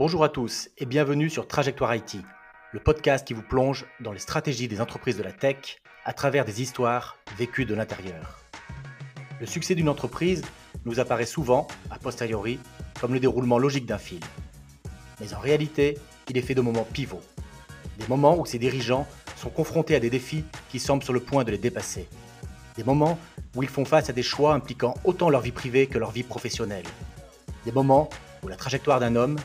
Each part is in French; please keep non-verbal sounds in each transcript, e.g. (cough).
Bonjour à tous et bienvenue sur Trajectoire IT, le podcast qui vous plonge dans les stratégies des entreprises de la tech à travers des histoires vécues de l'intérieur. Le succès d'une entreprise nous apparaît souvent, a posteriori, comme le déroulement logique d'un film. Mais en réalité, il est fait de moments pivots. Des moments où ses dirigeants sont confrontés à des défis qui semblent sur le point de les dépasser. Des moments où ils font face à des choix impliquant autant leur vie privée que leur vie professionnelle. Des moments où la trajectoire d'un homme,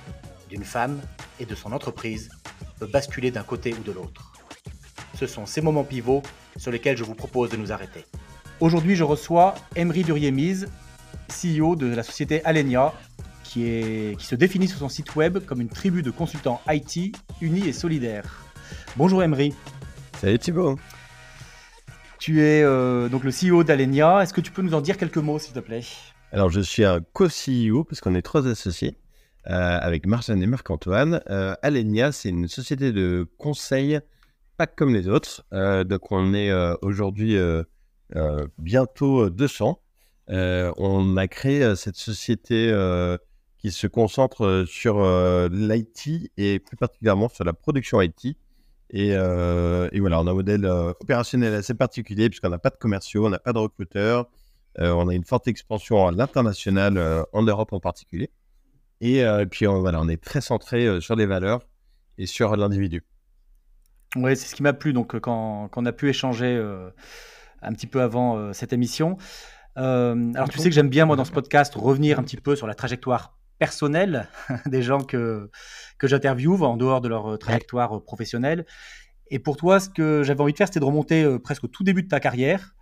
d'une femme et de son entreprise peut basculer d'un côté ou de l'autre. Ce sont ces moments pivots sur lesquels je vous propose de nous arrêter. Aujourd'hui, je reçois Emery Duriemise, CEO de la société Alenia, qui, est, qui se définit sur son site web comme une tribu de consultants IT unis et solidaires. Bonjour Emery. Salut Thibaut. Tu es euh, donc le CEO d'Alenia. Est-ce que tu peux nous en dire quelques mots, s'il te plaît? Alors, je suis un co-CEO, parce qu'on est trois associés, euh, avec Marjane et Marc-Antoine. Euh, Alenia, c'est une société de conseil, pas comme les autres. donc, on est aujourd'hui bientôt 200. on a créé cette société qui se concentre sur l'IT et plus particulièrement sur la production IT. Euh, et, voilà, on a un modèle euh, opérationnel assez particulier puisqu'on n'a pas de commerciaux, on n'a pas de recruteurs, euh, on a une forte expansion à l'international, en Europe en particulier. Et, puis on, voilà, on est très centré sur les valeurs et sur l'individu. Oui, c'est ce qui m'a plu donc quand, on a pu échanger un petit peu avant cette émission. alors tu sais que j'aime bien moi dans ce podcast revenir un petit peu sur la trajectoire personnel (laughs) des gens que, que j'interviewe en dehors de leur euh, trajectoire euh, professionnelle. Et pour toi, ce que j'avais envie de faire, c'était de remonter euh, presque au tout début de ta carrière,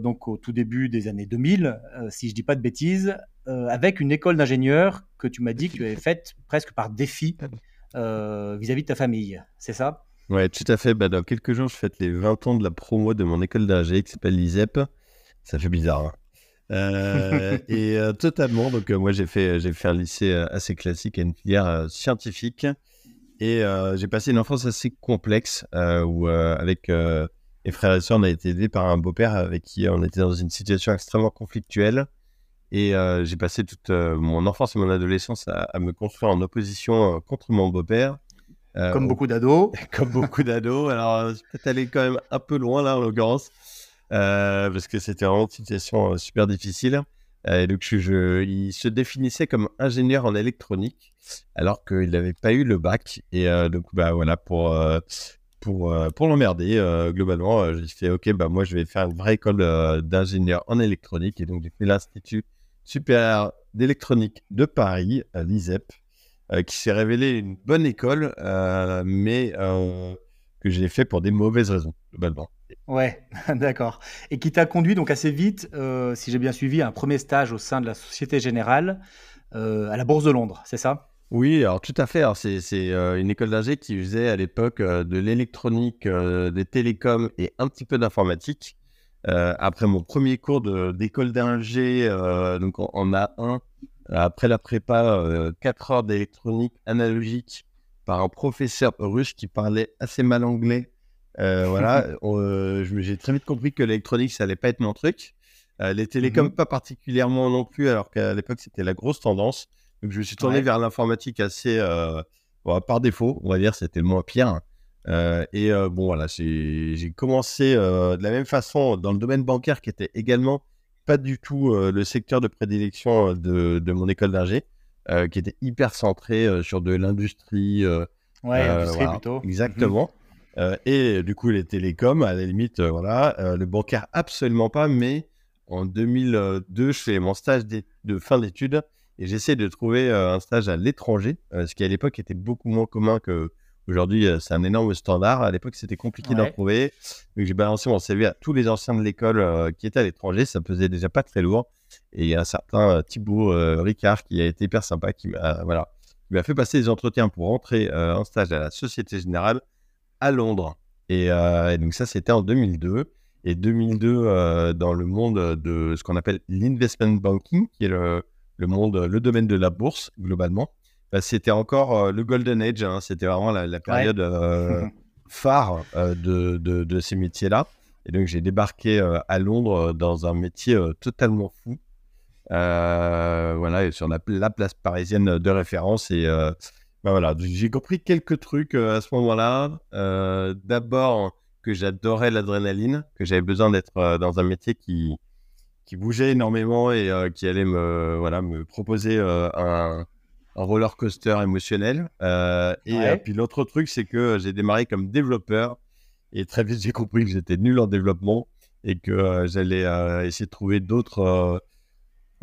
donc au tout début des années 2000, si je dis pas de bêtises, avec une école d'ingénieur que tu m'as dit que tu avais faite presque par défi vis-à-vis de ta famille. C'est ça? Ouais, tout à fait. Bah, dans quelques jours, je fête les 20 ans de la promo de mon école d'ingé qui s'appelle l'ISEP. Ça fait bizarre. Hein euh, (laughs) et euh, totalement. Donc, euh, moi, j'ai fait, j'ai fait un lycée assez classique et une filière scientifique. Et j'ai passé une enfance assez complexe où, avec mes frères et sœurs, on a été aidés par un beau-père avec qui on était dans une situation extrêmement conflictuelle. Et j'ai passé toute mon enfance et mon adolescence à, à me construire en opposition contre mon beau-père. comme beaucoup (laughs) d'ados. Comme beaucoup d'ados. Alors, peut-être aller quand même un peu loin là, en l'occurrence. Euh, parce que c'était vraiment une situation euh, super difficile. Euh, et donc, je, il se définissait comme ingénieur en électronique, alors qu'il n'avait pas eu le bac. Et donc, bah voilà, pour, pour, pour l'emmerder, globalement, j'ai fait OK, bah moi, je vais faire une vraie école d'ingénieur en électronique. Et donc, j'ai fait l'Institut supérieur d'électronique de Paris, l'ISEP, qui s'est révélé une bonne école, mais que j'ai fait pour des mauvaises raisons, globalement. Ouais, (laughs) d'accord. Et qui t'a conduit donc assez vite, euh, si j'ai bien suivi, à un premier stage au sein de la Société Générale euh, à la Bourse de Londres, c'est ça? Oui, alors tout à fait. c'est euh, une école d'ingé qui faisait à l'époque de l'électronique, des télécoms et un petit peu d'informatique. après mon premier cours d'école d'ingé, donc on, a un, après la prépa, 4 heures d'électronique analogique par un professeur russe qui parlait assez mal anglais euh, voilà, (laughs) euh, j'ai très vite compris que l'électronique, ça allait pas être mon truc. Euh, les télécoms, mhm. pas particulièrement non plus, alors qu'à l'époque, c'était la grosse tendance. Donc, je me suis tourné vers l'informatique assez par défaut, on va dire, c'était le moins pire. et bon, voilà, j'ai commencé de la même façon dans le domaine bancaire qui était également pas du tout le secteur de prédilection de, de mon école d'ingé, qui était hyper centré sur de l'industrie. ouais, industrie plutôt. Exactement. Euh, et du coup, les télécoms, à la limite, euh, voilà. Euh, le bancaire, absolument pas. Mais en 2002, je fais mon stage de fin d'études et j'essaie de trouver un stage à l'étranger, ce qui à l'époque était beaucoup moins commun que aujourd'hui. c'est un énorme standard. À l'époque, c'était compliqué d'en trouver. Donc, j'ai balancé mon CV à tous les anciens de l'école qui étaient à l'étranger. Ça pesait déjà pas très lourd. Et il y a un certain Thibaut Ricard qui a été hyper sympa, qui m'a voilà, qui m'a fait passer des entretiens pour rentrer en stage à la Société Générale à Londres. Euh, et, donc ça, c'était en 2002. Et 2002, euh, dans le monde de ce qu'on appelle l'investment banking, qui est le, le, monde, le domaine de la bourse, globalement, bah, c'était encore euh, le golden age. Hein. c'était vraiment la, période (laughs) phare de, de, de, ces métiers-là. Et donc, j'ai débarqué à Londres dans un métier totalement fou. voilà, sur la, la, place parisienne de référence. Et bah voilà, j'ai compris quelques trucs à ce moment-là. D'abord que j'adorais l'adrénaline, que j'avais besoin d'être dans un métier qui, qui bougeait énormément et qui allait me, voilà, me proposer un, un roller coaster émotionnel. et puis l'autre truc, c'est que j'ai démarré comme développeur et très vite j'ai compris que j'étais nul en développement et que j'allais essayer de trouver d'autres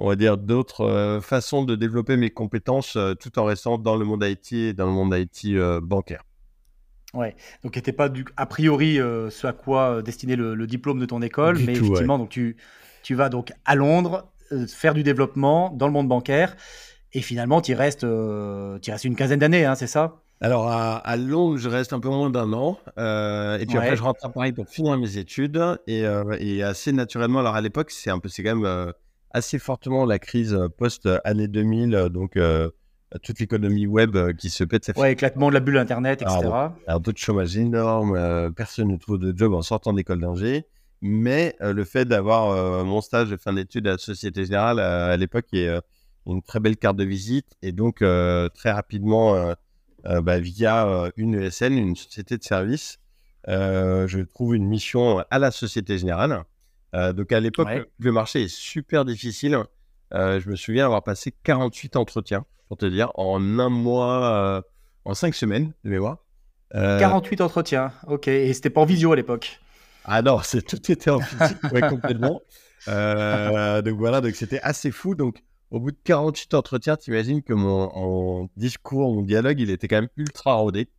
on va dire, d'autres euh, façons de développer mes compétences euh, tout en restant dans le monde IT et dans le monde IT euh, bancaire. Ouais, donc n'était pas du, a priori ce à quoi destiné le, diplôme de ton école, mais effectivement, donc tu, tu vas donc à Londres faire du développement dans le monde bancaire et finalement tu restes, restes une quinzaine d'années, hein, c'est ça? Alors à, Londres, je reste un peu moins d'un an. et puis après, je rentre à Paris pour finir mes études. Et, et assez naturellement, alors à l'époque, c'est un peu, c'est quand même assez fortement la crise euh, post-année 2000, euh, donc euh, toute l'économie web qui se pète sa Ouais, éclatement de la bulle Internet, etc. Alors, un taux de chômage énorme, personne ne trouve de job en sortant d'école d'ingé. Mais le fait d'avoir mon stage de fin d'études à la Société Générale à l'époque est une très belle carte de visite. Et donc, très rapidement, bah, via une ESN, une société de service, je trouve une mission à la Société Générale. Euh, donc à l'époque, le marché est super difficile. Euh, je me souviens avoir passé 48 entretiens, pour te dire, en un mois, euh, en cinq semaines de mémoire. 48 entretiens, ok. Et c'était pas en visio à l'époque Ah non, (laughs) c'est, tout était en physique, ouais, complètement. donc voilà, donc c'était assez fou. Donc au bout de 48 entretiens, tu imagines que mon, discours, mon dialogue, il était quand même ultra rodé.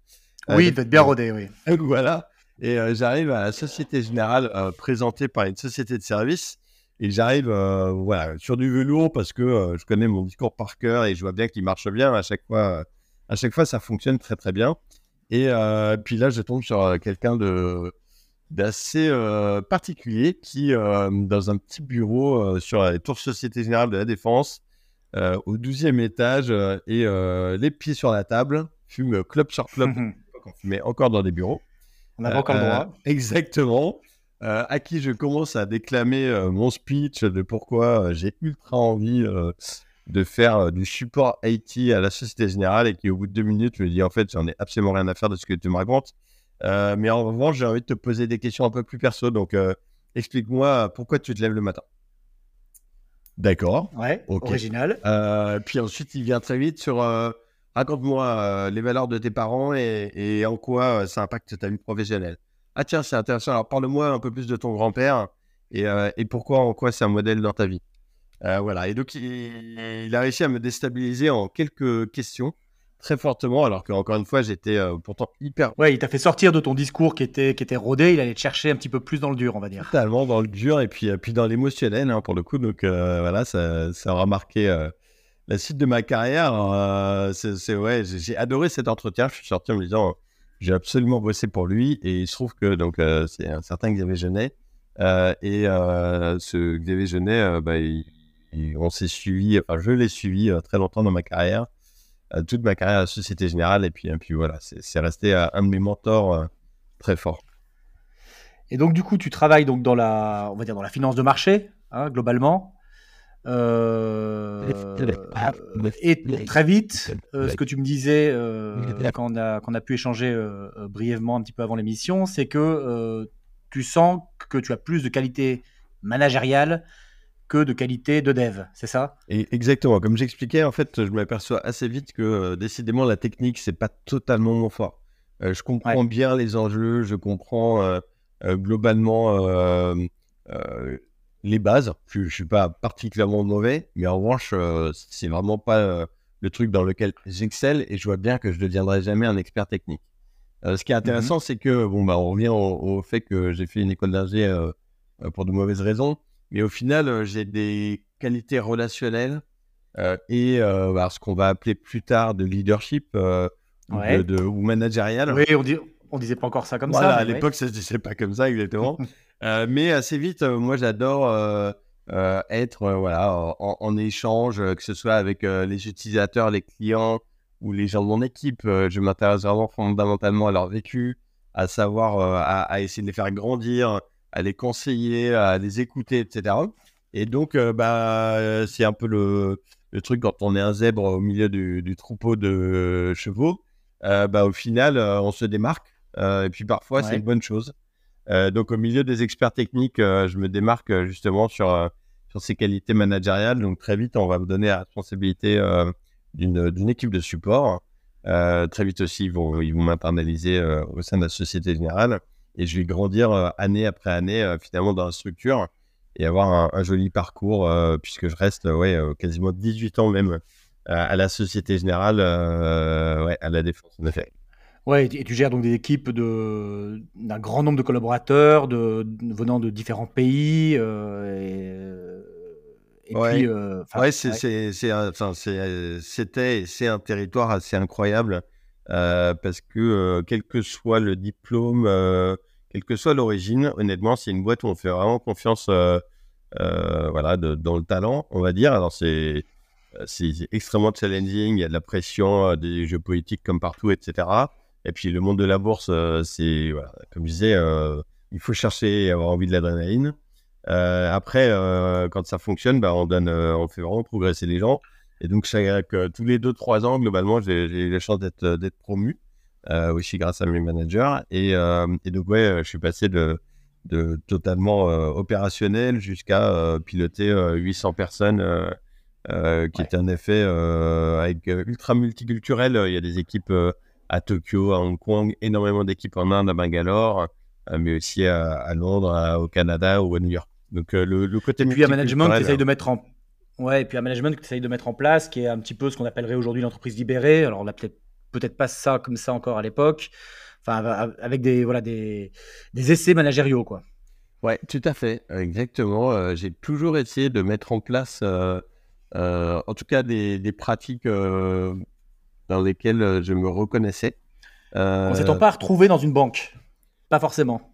Oui, il devait être bien rodé, oui. (laughs) Donc voilà. Et euh, j'arrive à la Société Générale euh, présentée par une société de service. Et j'arrive euh, voilà, sur du velours parce que je connais mon discours par cœur et je vois bien qu'il marche bien. À chaque fois, à chaque fois, ça fonctionne très très bien. Et puis là, je tombe sur quelqu'un de d'assez particulier qui, dans un petit bureau sur la tour Société Générale de la Défense, au 12e étage, et les pieds sur la table, fume club sur club, (laughs) fumait encore dans des bureaux. On a encore le droit. Euh, exactement. Euh, à qui je commence à déclamer euh, mon speech de pourquoi j'ai ultra envie de faire du support IT à la Société Générale et qui, au bout de deux minutes, lui dis en fait, j'en ai absolument rien à faire de ce que tu me racontes. Mais en revanche, j'ai envie de te poser des questions un peu plus perso. Donc, explique-moi pourquoi tu te lèves le matin. D'accord. Ouais, original. puis ensuite, il vient très vite sur Raconte-moi euh, les valeurs de tes parents et, en quoi euh, ça impacte ta vie professionnelle. Ah tiens, c'est intéressant. Alors parle-moi un peu plus de ton grand-père et, euh, pourquoi, en quoi c'est un modèle dans ta vie. voilà. Et donc il, a réussi à me déstabiliser en quelques questions très fortement, alors qu'encore une fois j'étais pourtant hyper. Ouais, il t'a fait sortir de ton discours qui était qui était rodé. Il allait te chercher un petit peu plus dans le dur, on va dire. Totalement dans le dur et puis puis dans l'émotionnel hein, pour le coup. Donc voilà, ça, ça aura marqué la suite de ma carrière, euh, c'est ouais, j'ai adoré cet entretien. Je suis sorti en me disant, j'ai absolument bossé pour lui. Et il se trouve que donc euh, c'est un certain Xavier Genet. Euh, et ce Xavier Genet, bah, on s'est suivi, enfin je l'ai suivi très longtemps dans ma carrière, toute ma carrière à la Société Générale. Et puis, et puis voilà, c'est resté un de mes mentors très fort. Et donc du coup, tu travailles donc dans la, on va dire dans la finance de marché, hein, globalement. Euh, (laughs) et très vite, euh, ce que tu me disais euh, (laughs) quand, on a, a, pu échanger brièvement un petit peu avant l'émission, c'est que tu sens que tu as plus de qualité managériale que de qualité de dev, c'est ça? Et Exactement. Comme j'expliquais, en fait, je m'aperçois assez vite que décidément la technique, c'est pas totalement mon fort. je comprends bien les enjeux, je comprends globalement les bases. Je suis pas particulièrement mauvais, mais en revanche, euh, c'est vraiment pas euh, le truc dans lequel j'excelle et je vois bien que je ne deviendrai jamais un expert technique. Euh, ce qui est intéressant, mhm. c'est que, bon, bah, on revient au, fait que j'ai fait une école d'ingé pour de mauvaises raisons, mais au final, j'ai des qualités relationnelles et bah, ce qu'on va appeler plus tard de leadership ou, de, ou managérial. Oui, on, dit, on disait pas encore ça comme ça. À l'époque, ça se disait pas comme ça exactement. (laughs) Euh, mais assez vite, euh, moi, j'adore euh, être voilà, en, échange, que ce soit avec les utilisateurs, les clients ou les gens de mon équipe. je m'intéresse vraiment fondamentalement à leur vécu, à savoir, à, essayer de les faire grandir, à les conseiller, à les écouter, etc. Et donc, bah, c'est un peu le, le truc quand on est un zèbre au milieu du, troupeau de chevaux, bah, au final, on se démarque. et puis parfois, c'est une bonne chose. donc, au milieu des experts techniques, je me démarque justement sur, sur ces qualités managériales. Donc, très vite, on va me donner la responsabilité d'une équipe de support. très vite aussi, ils vont, ils vont m'internaliser au sein de la Société Générale et je vais grandir année après année finalement dans la structure et avoir un, joli parcours puisque je reste ouais, quasiment 18 ans même à la Société Générale, ouais, à la Défense en effet. Ouais, et tu gères donc des équipes de, d'un grand nombre de collaborateurs de, venant de différents pays. Euh, et, puis, ouais, c'est, c'est, c'était c'est un territoire assez incroyable parce que quel que soit le diplôme, quelle que soit l'origine, honnêtement, c'est une boîte où on fait vraiment confiance voilà, dans le talent, on va dire. Alors, c'est, extrêmement challenging, il y a de la pression, des jeux politiques comme partout, etc. Et puis le monde de la bourse, euh, c'est, comme je disais, euh, il faut chercher et avoir envie de l'adrénaline. Euh, après, quand ça fonctionne, bah, on, donne, on fait vraiment progresser les gens. Et donc, chaque, tous les 2-3 ans, globalement, j'ai eu la chance d'être promu, aussi grâce à mes managers. Et, et, donc, ouais, je suis passé de, de totalement opérationnel jusqu'à piloter 800 personnes. qui était un effet avec ultra multiculturel. Il y a des équipes à Tokyo, à Hong Kong, énormément d'équipes en Inde, à Bangalore, euh, mais aussi à, Londres, au Canada ou à New York. Donc euh, le, côté et puis un management qui essaye de mettre en ouais et puis un management qui essaye de mettre en place qui est un petit peu ce qu'on appellerait aujourd'hui l'entreprise libérée. Alors on n'a peut-être peut-être pas ça comme ça encore à l'époque. Enfin avec des voilà des, des essais managériaux quoi. Ouais, tout à fait, exactement. Euh, j'ai toujours essayé de mettre en place, en tout cas, des, des pratiques dans lesquels euh, je me reconnaissais. Euh... On s'étant pas retrouvé dans une banque, pas forcément.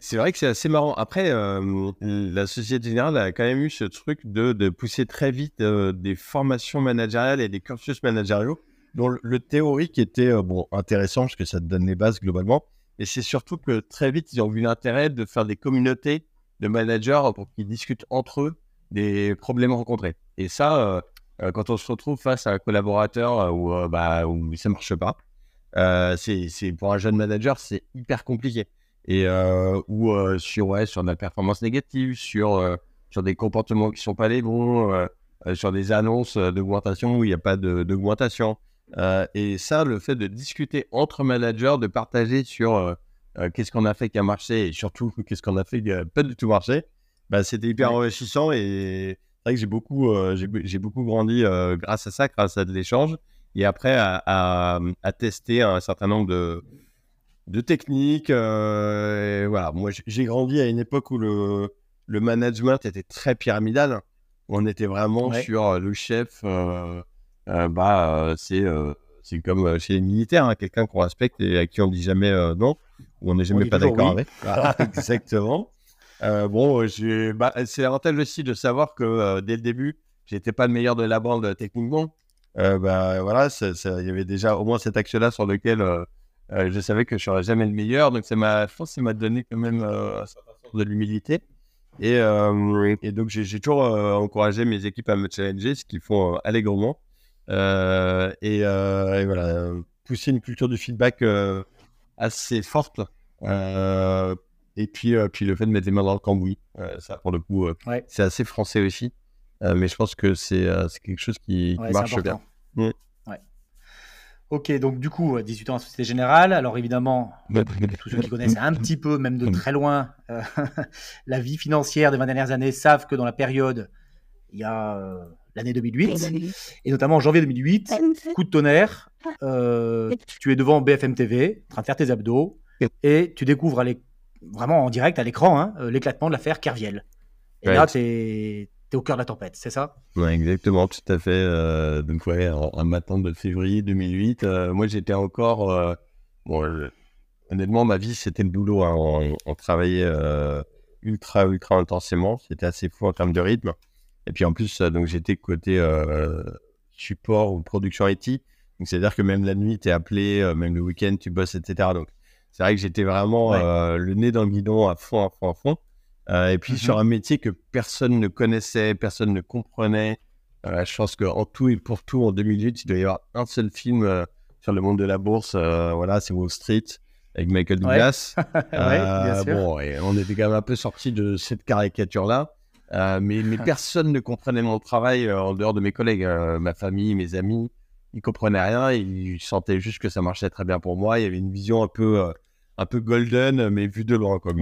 C'est vrai que c'est assez marrant. Après, euh, la Société Générale a quand même eu ce truc de, de pousser très vite euh, des formations managériales et des cursus managériaux, dont le, théorique était bon intéressant parce que ça te donne les bases globalement. Et c'est surtout que très vite, ils ont vu l'intérêt de faire des communautés de managers pour qu'ils discutent entre eux des problèmes rencontrés. Et ça, euh, quand on se retrouve face à un collaborateur euh, où, euh, bah, où ça marche pas, c'est pour un jeune manager, c'est hyper compliqué. Et ou sur, ouais, sur de la performance négative, sur, sur des comportements qui sont pas les bons, sur des annonces d'augmentation où il n'y a pas d'augmentation. et ça, le fait de discuter entre managers, de partager sur qu'est-ce qu'on a fait qui a marché et surtout (laughs) qu'est-ce qu'on a fait qui n'a pas du tout marché, bah, c'était hyper enrichissant et c'est vrai que j'ai beaucoup, euh, j'ai beaucoup grandi euh, grâce à ça, grâce à de l'échange. Et après, à, tester un certain nombre de, de techniques. Euh, voilà, moi, j'ai grandi à une époque où le, le management était très pyramidal. on était vraiment sur le chef. bah, c'est c'est comme chez les militaires, hein, quelqu'un qu'on respecte et à qui on dit jamais non, ou on n'est jamais pas d'accord avec. (laughs) exactement. Euh, bon, bah, c'est l'avantage aussi de savoir que euh, dès le début, j'étais pas le meilleur de la bande techniquement. Euh, bah, voilà, il y avait déjà au moins cet axe-là sur lequel je savais que je serais jamais le meilleur. Donc, ça m'a, je pense, ça m'a donné quand même un certain sens de l'humilité. Et, et, donc, j'ai, toujours encouragé mes équipes à me challenger, ce qu'ils font allègrement. Et, et, voilà, pousser une culture de feedback assez forte. Et puis, euh, puis le fait de mettre les mains dans le cambouis, euh, ça pour le coup, euh, c'est assez français aussi. mais je pense que c'est quelque chose qui, marche bien. Mmh. Ok, donc du coup, 18 ans à Société Générale. Alors évidemment, tous ceux qui connaissent un petit peu, même de très loin, (laughs) la vie financière des 20 dernières années savent que dans la période, il y a l'année 2008, et notamment en janvier 2008, coup de tonnerre, tu es devant BFM TV, en train de faire tes abdos, et tu découvres à vraiment en direct à l'écran hein, euh, l'éclatement de l'affaire Kerviel. Et là, tu es, au cœur de la tempête, c'est ça? Ouais, exactement, tout à fait. Euh, donc, ouais, un matin de février 2008, euh, moi j'étais encore. bon, honnêtement, ma vie c'était le boulot. Hein, on, travaillait ultra, ultra intensément. C'était assez fou en termes de rythme. Et puis en plus, donc j'étais côté support ou production IT. Donc, c'est-à-dire que même la nuit, tu es appelé, même le week-end, tu bosses, etc. Donc, c'est vrai que j'étais vraiment euh, le nez dans le guidon à fond, à fond, à fond. Euh, et puis sur mmh un métier que personne ne connaissait, personne ne comprenait. je pense qu'en tout et pour tout, en 2008, il doit y avoir un seul film sur le monde de la bourse. voilà, c'est Wall Street avec Michael Douglas. (laughs) bon, et on était quand même un peu sorti de cette caricature-là. mais, mais (laughs) personne ne comprenait mon travail en dehors de mes collègues, ma famille, mes amis. Ils comprenaient rien, ils sentaient juste que ça marchait très bien pour moi. Il y avait une vision un peu un peu golden, mais vu de loin, quoi,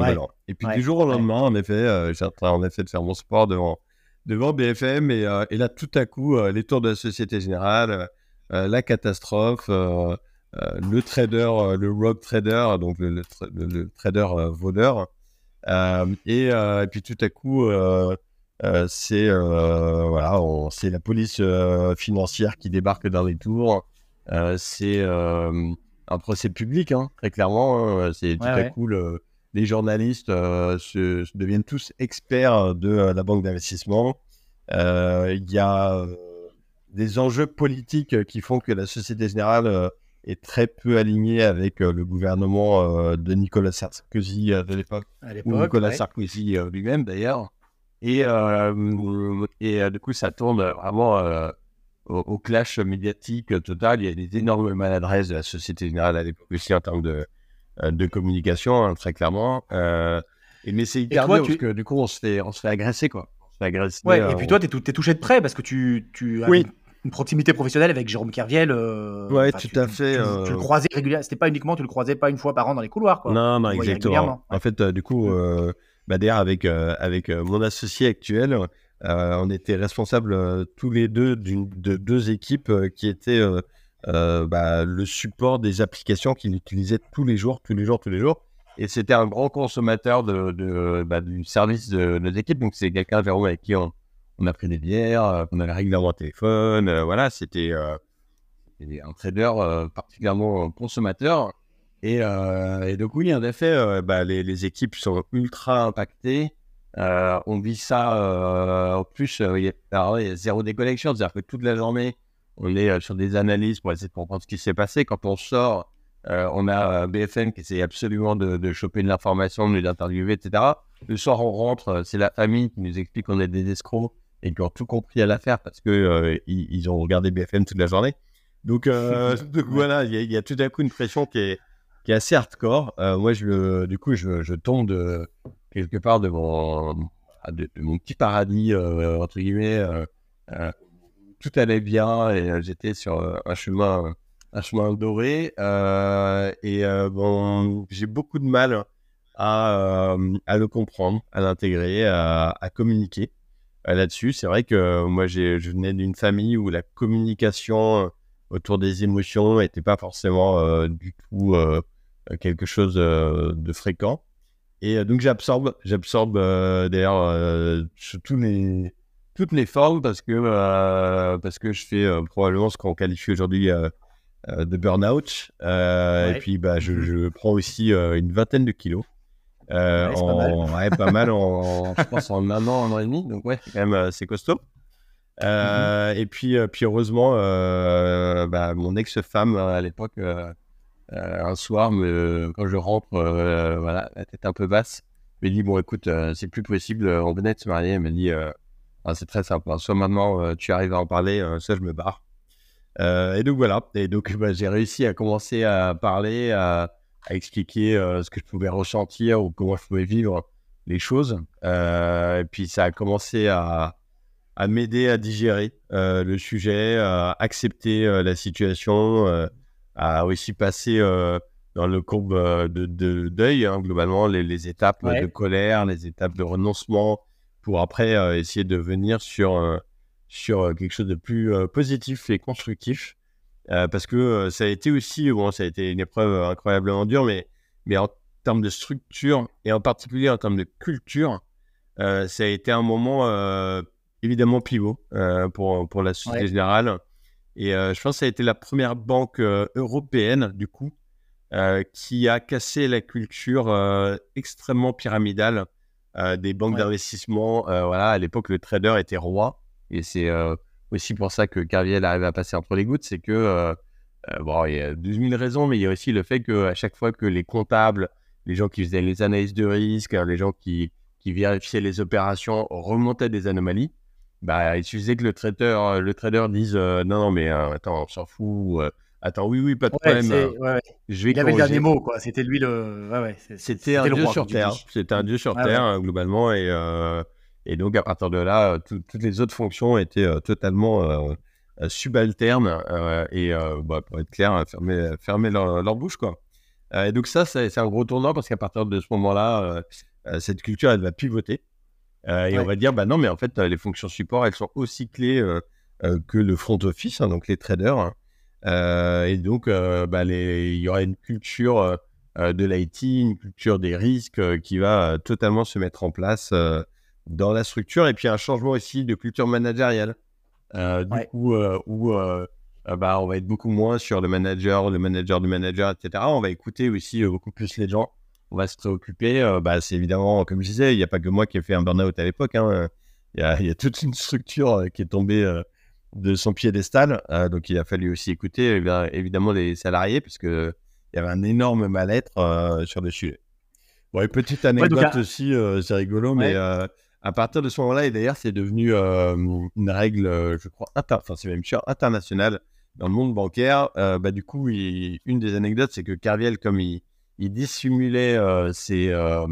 Et puis du jour au lendemain, en effet, euh, j'ai en effet de faire mon sport devant, devant BFM, et, euh, et là, tout à coup, euh, les tours de la Société Générale, la catastrophe, le trader, le rogue trader, donc le, trader voleur, et, et, puis tout à coup, c'est voilà, c'est la police financière qui débarque dans les tours, c'est un procès public, hein, très clairement. Hein, c'est tout à coup les journalistes euh, se, deviennent tous experts de euh, la banque d'investissement. Euh, il y a des enjeux politiques qui font que la Société Générale est très peu alignée avec le gouvernement de Nicolas Sarkozy de l'époque, ou Nicolas Sarkozy lui-même d'ailleurs. Et, et du coup, ça tourne vraiment au, clash médiatique total. Il y a des énormes maladresses de la Société Générale à l'époque aussi en termes de, euh, de communication, hein, très clairement. Euh, et, mais c'est hyper dur parce que du coup, on se fait, on se fait agresser, quoi. On se fait agresser. Ouais, et euh, puis toi, tu es, touché de près parce que tu, tu as une, proximité professionnelle avec Jérôme Kerviel. ouais, tout à fait. Tu, le croisais régulièrement. C'était pas uniquement, tu le croisais pas une fois par an dans les couloirs, quoi. Non, non, exactement. En fait, du coup, bah, d'ailleurs, avec, avec mon associé actuel, euh, on était responsables euh, tous les deux de deux équipes euh, qui étaient bah, le support des applications qu'il utilisait tous les jours, tous les jours, tous les jours. Et c'était un grand consommateur de, bah, du service de nos équipes. Donc, c'est quelqu'un, Jérôme, avec qui on, a pris des bières, qu'on avait régulièrement au téléphone. voilà, c'était un trader particulièrement consommateur. Et, et donc, oui, en effet, bah, les, les, équipes sont ultra impactées. Euh, on vit ça euh, en plus, euh, il y, a, zéro déconnexion, c'est-à-dire que toute la journée, on est sur des analyses pour essayer de comprendre ce qui s'est passé. Quand on sort, on a BFM qui essaie absolument de, choper de l'information, de nous interviewer, etc. Le soir, on rentre, c'est la famille qui nous explique qu'on est des escrocs et qui ont tout compris à l'affaire parce que ils, ont regardé BFM toute la journée. (laughs) (laughs) Donc, voilà, il y, a tout à coup une pression qui est, qui est assez hardcore. moi, je, du coup, je, je tombe de quelque part de mon, de, mon petit paradis, euh, entre guillemets. Euh, euh, tout allait bien et j'étais sur un chemin, un chemin doré. et bon, j'ai beaucoup de mal à, à le comprendre, à l'intégrer, à, à, communiquer là-dessus. C'est vrai que moi, je venais d'une famille où la communication autour des émotions n'était pas forcément du tout quelque chose de fréquent. Et euh, donc j'absorbe, j'absorbe euh, d'ailleurs euh, les, toutes les formes parce que, parce que je fais probablement ce qu'on qualifie aujourd'hui de burn-out. Et puis bah, je, je, prends aussi une vingtaine de kilos. Ouais, en, pas mal, ouais, pas mal en, je pense en un an, un an et demi. Donc ouais, quand même, c'est costaud. Mmh et puis, puis heureusement, bah, mon ex-femme à l'époque euh, un soir, quand je rentre, euh, voilà, la tête un peu basse, me dit Bon, écoute, euh, c'est plus possible, on venait de se marier. Elle m'a dit ah, C'est très simple, hein. soit maintenant tu arrives à en parler, soit je me barre. et donc voilà, et donc (laughs) bah, j'ai réussi à commencer à parler, à, expliquer ce que je pouvais ressentir ou comment je pouvais vivre les choses. et puis ça a commencé à m'aider à digérer le sujet, à accepter la situation, a aussi passé euh, dans le courbe euh, de, deuil, hein, globalement, les, étapes de colère, les étapes de renoncement, pour après euh, essayer de venir sur, sur quelque chose de plus positif et constructif. parce que ça a été aussi, bon, ça a été une épreuve incroyablement dure, mais, mais en termes de structure et en particulier en termes de culture, ça a été un moment évidemment pivot pour, pour la Société Générale. Et euh, je pense que ça a été la première banque euh, européenne, du coup, euh, qui a cassé la culture extrêmement pyramidale des banques d'investissement. voilà, à l'époque, le trader était roi. Et c'est aussi pour ça que Carviel arrive à passer entre les gouttes. C'est que, bon, il y a 12 000 raisons, mais il y a aussi le fait qu'à chaque fois que les comptables, les gens qui faisaient les analyses de risque, les gens qui, qui vérifiaient les opérations remontaient des anomalies, bah, il suffisait que le trader, le trader dise non, non, mais attends, on s'en fout. attends, oui, oui, pas de problème. Je vais il avait le dernier mot, quoi. C'était lui le. C'était un, dieu sur Terre. C'était un dieu sur Terre, globalement. Et, et donc, à partir de là, toutes les autres fonctions étaient totalement subalternes. et bah, pour être clair, fermer, fermer leur, leur, bouche, quoi. et donc, ça, c'est un gros tournant parce qu'à partir de ce moment-là, cette culture, elle va pivoter. Euh, et on va dire, bah non, mais en fait, les fonctions support, elles sont aussi clés euh, euh, que le front office, hein, donc les traders. Hein. et donc, bah, il y aura une culture de l'IT, une culture des risques qui va totalement se mettre en place dans la structure. Et puis, un changement aussi de culture managériale. du coup, où bah, on va être beaucoup moins sur le manager, le manager du manager, etc. On va écouter aussi beaucoup plus les gens on va se préoccuper. Euh, bah, c'est évidemment, comme je disais, il n'y a pas que moi qui ai fait un burn-out à l'époque. Hein. Il, y a, toute une structure euh, qui est tombée euh, de son piédestal. donc, il a fallu aussi écouter évidemment les salariés, puisque il y avait un énorme mal-être sur le sujet. Bon, une petite anecdote aussi, c'est rigolo, mais à partir de ce moment-là, et d'ailleurs, c'est devenu une règle, je crois, enfin, c'est même sûr, internationale dans le monde bancaire. bah, du coup, une des anecdotes, c'est que Carviel, comme il, il dissimulait euh, ses, euh,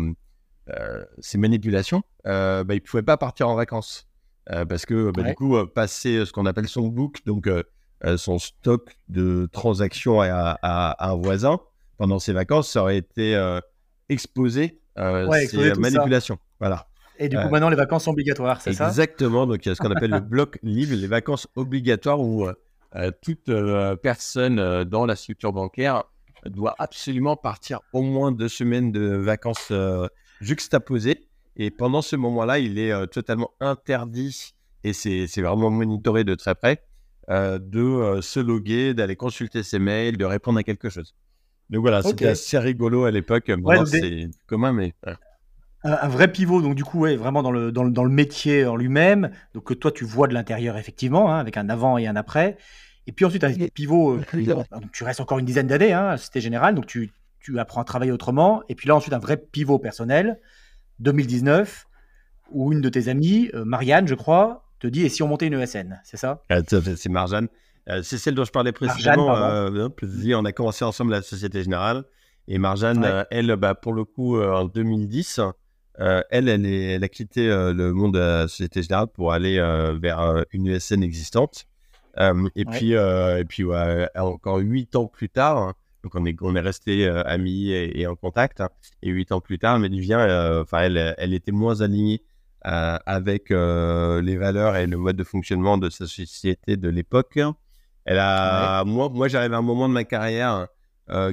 euh, ses, manipulations, bah, il ne pouvait pas partir en vacances. parce que bah, du coup, passer ce qu'on appelle son book, donc son stock de transactions à, un voisin pendant ses vacances, ça aurait été exposé ouais, ses manipulations. Voilà. Et du coup, maintenant, les vacances sont obligatoires, c'est ça? Exactement. Donc, il y a ce qu'on appelle le (laughs) bloc libre, les vacances obligatoires où toute personne dans la structure bancaire doit absolument partir au moins deux semaines de vacances euh, juxtaposées. Et pendant ce moment-là, il est euh, totalement interdit, et c'est vraiment monitoré de très près, euh, de se loguer, d'aller consulter ses mails, de répondre à quelque chose. Donc voilà, c'était assez rigolo à l'époque. c'est commun, mais. Un, vrai pivot, donc du coup, ouais, vraiment dans le, dans le, dans le métier en lui-même. Donc que toi, tu vois de l'intérieur, effectivement, hein, avec un avant et un après. Et puis ensuite, un pivot, euh, (laughs) donc tu restes encore une dizaine d'années hein, à Société Générale, donc tu, tu, apprends à travailler autrement. Et puis là, ensuite, un vrai pivot personnel, 2019, où une de tes amies, euh, Marianne, je crois, te dit Et si on montait une ESN C'est ça? Ah, C'est Marjane. Euh, c'est celle dont je parlais précisément. on a commencé ensemble la Société Générale. Et Marjane, elle, bah, pour le coup, en 2010, elle, elle, elle, a quitté le monde de la Société Générale pour aller vers une ESN existante et, puis, et puis, encore huit ans plus tard, hein, donc on est, on est resté amis et, en contact. Hein, et huit ans plus tard, Viens, enfin, elle, elle était moins alignée avec les valeurs et le mode de fonctionnement de sa société de l'époque. Elle a, moi, moi j'arrive à un moment de ma carrière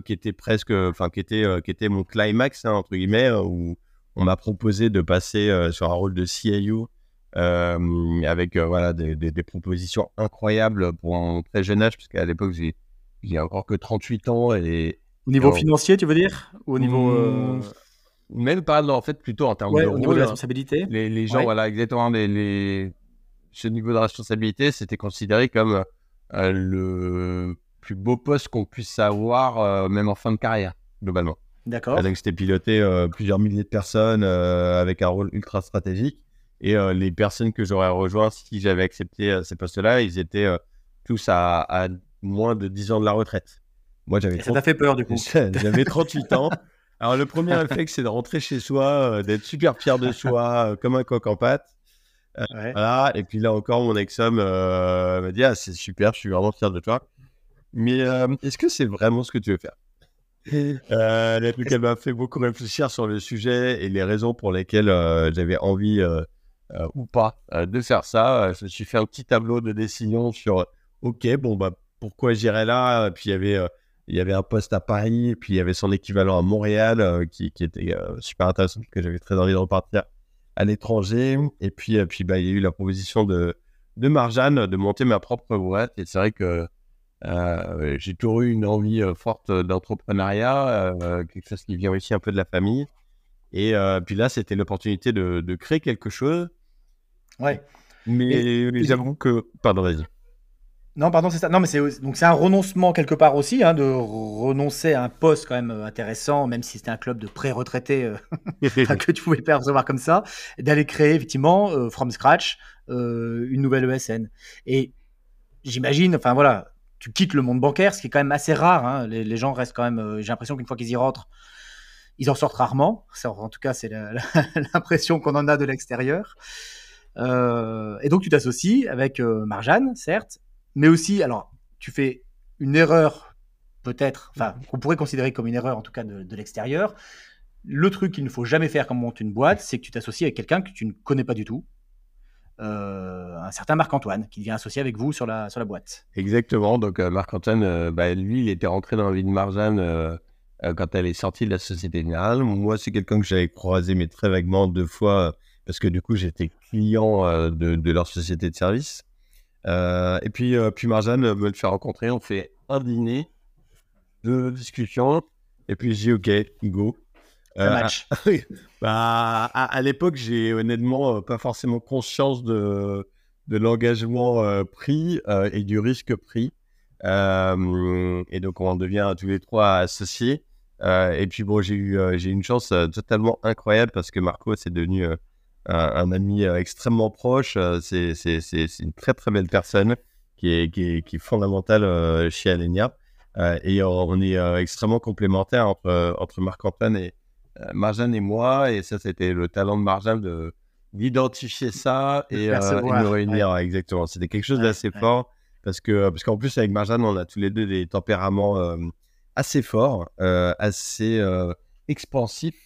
qui était presque, enfin, qui était, qui était mon climax, hein, entre guillemets, où on m'a proposé de passer sur un rôle de CIO euh, avec euh, voilà, des, des, propositions incroyables pour un très jeune âge, parce qu'à l'époque, j'ai encore que 38 ans. Et, au niveau financier, tu veux dire? Ou au niveau. Euh, mmh, même pas, en fait, plutôt en termes de, au niveau de hein. responsabilité. Les, les gens, voilà, exactement. Les, les... Ce niveau de responsabilité, c'était considéré comme le plus beau poste qu'on puisse avoir, même en fin de carrière, globalement. D'accord. Donc, c'était piloter plusieurs milliers de personnes avec un rôle ultra stratégique. Et euh, les personnes que j'aurais rejoint si j'avais accepté euh, ces postes-là, ils étaient euh, tous à, moins de 10 ans de la retraite. Moi, j'avais. Ça t'a fait peur, du coup (laughs) J'avais 38 ans. Alors, le premier réflexe, c'est de rentrer chez soi, d'être super fier de soi, comme un coq en pâte. Voilà. Et puis là encore, mon ex-homme m'a dit Ah, c'est super, je suis vraiment fier de toi. Mais est-ce que c'est vraiment ce que tu veux faire? Euh, Elle m'a fait beaucoup réfléchir sur le sujet et les raisons pour lesquelles j'avais envie euh, ou pas euh, de faire ça. Euh, je me suis fait un petit tableau de décision sur OK, bon, bah, pourquoi j'irais là? Puis il y avait il y avait un poste à Paris, puis il y avait son équivalent à Montréal qui, qui, était super intéressant, parce que j'avais très envie de repartir à l'étranger. Et puis, puis bah, il y a eu la proposition de, de Marjane de monter ma propre boîte. Et c'est vrai que j'ai toujours eu une envie forte d'entrepreneuriat, quelque chose qui vient aussi un peu de la famille. Et puis là, c'était l'opportunité de, de, créer quelque chose Ouais. Mais, j'avoue que. Pardon, vas-y. Non, pardon, c'est ça. Non, mais c'est donc c'est un renoncement quelque part aussi, hein, de renoncer à un poste quand même intéressant, même si c'était un club de pré-retraités (laughs) (laughs) que tu pouvais pas recevoir comme ça, d'aller créer effectivement from scratch une nouvelle ESN. Et j'imagine, enfin voilà, tu quittes le monde bancaire, ce qui est quand même assez rare. Hein. Les, gens restent quand même. J'ai l'impression qu'une fois qu'ils y rentrent, ils en sortent rarement. En tout cas, c'est (laughs) l'impression qu'on en a de l'extérieur. Euh, et donc, tu t'associes avec euh, Marjane, certes, mais aussi, alors, tu fais une erreur, peut-être, enfin, qu'on pourrait considérer comme une erreur, en tout cas, de, l'extérieur. Le truc qu'il ne faut jamais faire quand on monte une boîte, c'est que tu t'associes avec quelqu'un que tu ne connais pas du tout. Euh, un certain Marc-Antoine qui vient associer avec vous sur la, sur la boîte. Exactement. Donc, Marc-Antoine, bah, lui, il était rentré dans la vie de Marjane quand elle est sortie de la Société Générale. Moi, c'est quelqu'un que j'avais croisé, mais très vaguement, deux fois parce que du coup, j'étais client euh, de, leur société de service. Euh, et puis, euh, puis Marjane me le fait rencontrer. On fait un dîner, deux discussions. Et puis, j'ai OK, go. Un match. (laughs) bah, à, l'époque, j'ai honnêtement pas forcément conscience de, de l'engagement pris et du risque pris. et donc, on devient tous les trois associés. Et puis, bon, j'ai eu, j'ai une chance totalement incroyable parce que Marco, c'est devenu un, ami euh, extrêmement proche. Euh, c'est une très très belle personne qui est, qui est, qui est fondamentale euh, chez Alenia. et on est extrêmement complémentaires entre, entre Marc-Antoine et Marjane et moi. Et ça, c'était le talent de Marjane de d'identifier ça et, de réunir. Exactement. C'était quelque chose d'assez fort parce que parce qu'en plus avec Marjane, on a tous les deux des tempéraments assez forts, assez expansifs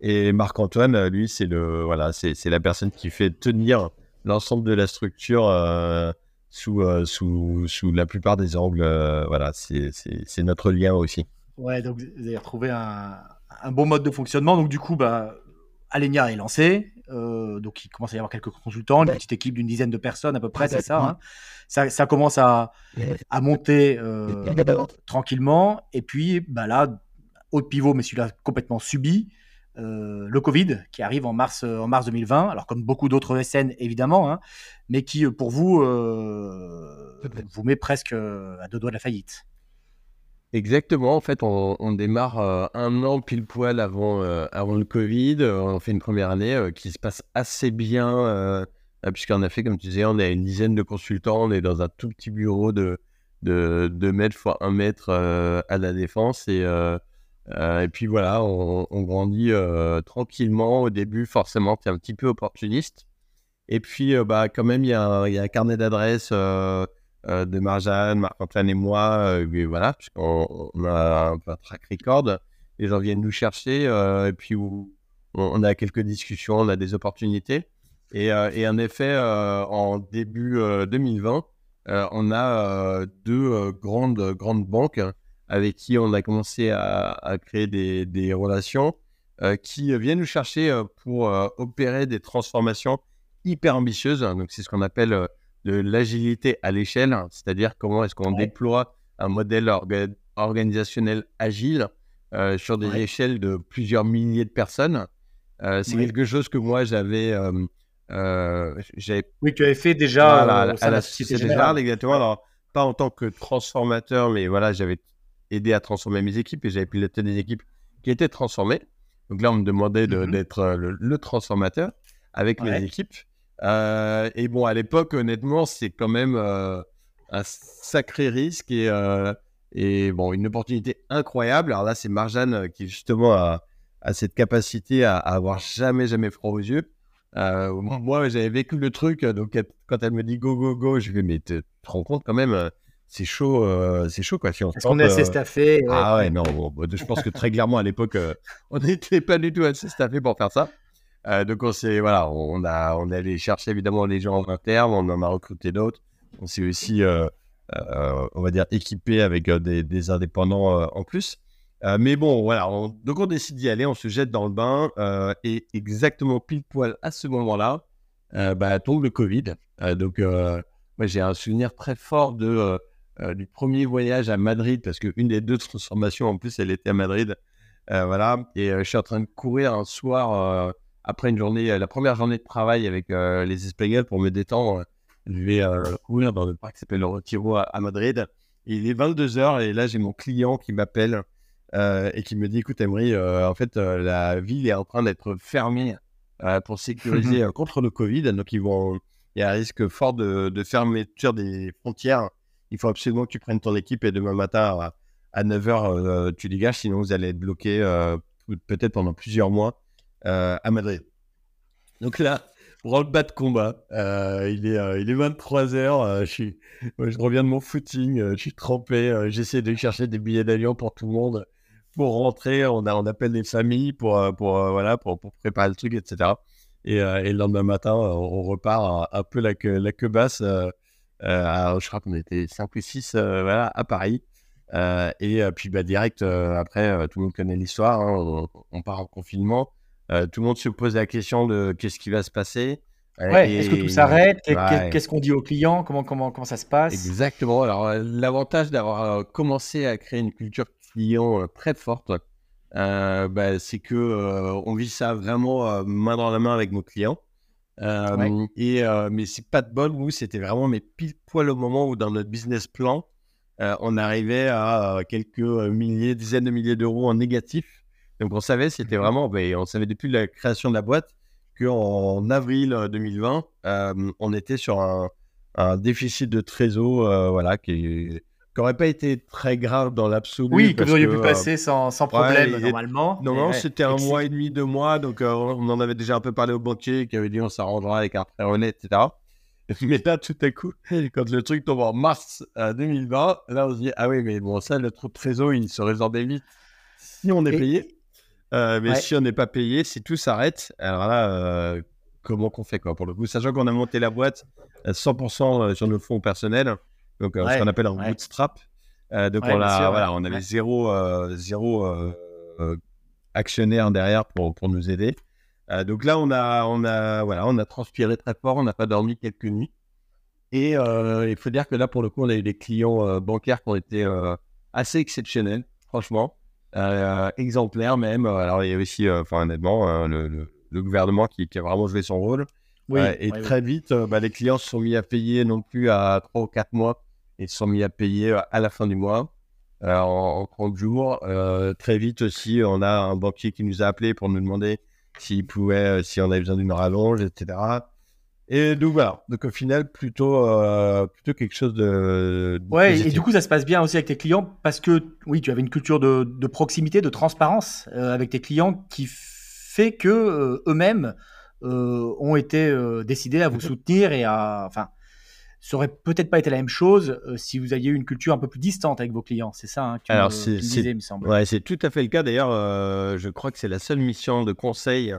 et Marc-Antoine, euh, lui, c'est voilà, la personne qui fait tenir l'ensemble de la structure euh, sous, euh, sous, sous la plupart des angles. voilà, c'est notre lien aussi. Ouais, donc vous avez retrouvé un, un, bon mode de fonctionnement. Donc du coup, bah, Alenia est lancé. Donc il commence à y avoir quelques consultants, une petite équipe d'une dizaine de personnes à peu près, c'est ça, hein. ça, ça commence à, à monter tranquillement. Et puis bah là, haut de pivot, mais celui-là complètement subi. Euh, le Covid qui arrive en mars, euh, en mars 2020, alors comme beaucoup d'autres SN évidemment, hein, mais qui euh, pour vous vous met presque à deux doigts de la faillite. Exactement, en fait on, démarre un an pile poil avant, avant le Covid, on fait une première année qui se passe assez bien, puisqu'on a fait comme tu disais, on a une dizaine de consultants, on est dans un tout petit bureau de, de 2 mètres fois 1 mètre à la défense et euh, puis voilà, on, grandit euh, tranquillement. Au début, forcément, tu es un petit peu opportuniste. Et puis, euh, bah, quand même, il y, a un carnet d'adresses de Marjane, Marc-Antoine et moi. et voilà, puisqu'on on a un, track record. Les gens viennent nous chercher. et puis, on, a quelques discussions, on a des opportunités. Et, en effet, en début 2020, on a deux grandes, grandes banques avec qui on a commencé à, créer des, relations euh, qui viennent nous chercher euh, pour euh, opérer des transformations hyper ambitieuses. Donc, c'est ce qu'on appelle de l'agilité à l'échelle, c'est-à-dire comment est-ce qu'on déploie un modèle organisationnel agile sur des échelles de plusieurs milliers de personnes. c'est quelque chose que moi j'avais. oui, tu avais fait déjà à la, Société Générale, exactement. Alors, pas en tant que transformateur, mais voilà, j'avais aider à transformer mes équipes et j'avais piloté des équipes qui étaient transformées. Donc là, on me demandait mmh d'être euh, le, transformateur avec mes équipes. Euh, et bon, à l'époque, honnêtement, c'est quand même euh, un sacré risque et, et bon, une opportunité incroyable. Alors là, c'est Marjane qui justement a, cette capacité à, avoir jamais, jamais froid aux yeux. moi, j'avais vécu le truc, donc quand elle me dit go, go, go, je vais, mais te, te rends compte quand même, c'est chaud, euh, c'est chaud quoi. Si on Est-ce qu'on est assez staffé Ah ouais, non, je pense que très clairement à l'époque, euh, (laughs) on n'était pas du tout assez staffé pour faire ça. Euh, donc on s'est, voilà, on a, on est allé chercher évidemment les gens en interne, on en a recruté d'autres. On s'est aussi, on va dire, équipé avec des, indépendants en plus. mais bon, voilà, donc on décide d'y aller, on se jette dans le bain et exactement pile poil à ce moment-là, bah, tombe le Covid. donc moi j'ai un souvenir très fort de euh, du premier voyage à Madrid, parce qu'une des deux transformations, en plus, elle était à Madrid. Euh, voilà. Et euh, je suis en train de courir un soir après une journée, la première journée de travail avec les Espagnols pour me détendre. Je vais courir dans le parc qui s'appelle le Retiro à, Madrid. il est 22h et là, j'ai mon client qui m'appelle et qui me dit Écoute, Emery, en fait, la ville est en train d'être fermée pour sécuriser (laughs) contre le Covid. Donc, ils vont, il y a un risque fort de, de fermeture des frontières. Il faut absolument que tu prennes ton équipe et demain matin à, à 9h, tu dégages, sinon vous allez être bloqué peut-être pendant plusieurs mois à Madrid. Donc là, le bas de combat. Euh, il, est, euh, est 23h. Euh, je, reviens de mon footing. je suis trempé. J'essaie de chercher des billets d'avion pour tout le monde. Pour rentrer, on, appelle les familles pour, pour, voilà, pour, préparer le truc, etc. Et, le lendemain matin, on repart un, peu la queue, basse. je crois qu'on était 5 ou 6 voilà, à Paris. et puis bah, direct, après, tout le monde connaît l'histoire. Hein, on, part en confinement. Euh, tout le monde se pose la question de qu'est-ce qui va se passer. Ouais, est-ce que tout s'arrête? Qu'est-ce qu'on dit aux clients? Comment, comment, comment ça se passe? Exactement. Alors, euh, l'avantage d'avoir euh, commencé à créer une culture client très forte, bah, c'est que on vit ça vraiment main dans la main avec nos clients. et, mais c'est pas de bol, nous, c'était vraiment mais pile poil au moment où dans notre business plan, on arrivait à quelques milliers, dizaines de milliers d'euros en négatif donc on savait, c'était mmh vraiment, ben, on savait depuis la création de la boîte qu'en avril 2020, euh, euh, on était sur un, déficit de trésor, euh, voilà, qui n'aurait pas été très grave dans l'absolu. Oui, que vous auriez pu passer sans, problème normalement. Non, non, c'était un mois et demi, deux mois, donc on en avait déjà un peu parlé au banquier qui avait dit on s'arrangera avec un prêt honnête, etc. (laughs) Mais là, tout à coup, (laughs) quand le truc tombe en mars 2020, là on se dit ah oui, mais bon, ça, le trou de trésor, il se résorbait vite si on est payé. Euh, mais si on n'est pas payé, si tout s'arrête, alors là, euh, comment qu'on fait quoi pour le coup? Sachant qu'on a monté la boîte 100% euh, sur nos fonds personnels, donc ce qu'on appelle un bootstrap. donc on, a, voilà, on avait zéro, zéro actionnaire derrière pour, pour nous aider. donc là, on a, on, a, voilà, on a transpiré très fort, on n'a pas dormi quelques nuits. Et il faut dire que là, pour le coup, on a eu des clients bancaires qui ont été assez exceptionnels, franchement. Euh, exemplaire même. Alors, il y a aussi, euh, enfin, honnêtement, euh, le, le, gouvernement qui, qui, a vraiment joué son rôle. et très vite, bah, les clients se sont mis à payer non plus à 3 ou 4 mois, ils se sont mis à payer à la fin du mois, en, en, 30 jours. très vite aussi, on a un banquier qui nous a appelé pour nous demander s'il pouvait, si on avait besoin d'une rallonge, etc. Et donc voilà, donc au final, plutôt, euh, plutôt quelque chose de, Ouais, et du coup, ça se passe bien aussi avec tes clients parce que, oui, tu avais une culture de, de proximité, de transparence euh, avec tes clients qui fait que euh, eux-mêmes ont été décidés à vous soutenir et à. Enfin, ça aurait peut-être pas été la même chose si vous aviez eu une culture un peu plus distante avec vos clients. C'est ça hein, que Alors, c'est, il me semble. Ouais, c'est tout à fait le cas. D'ailleurs, je crois que c'est la seule mission de conseil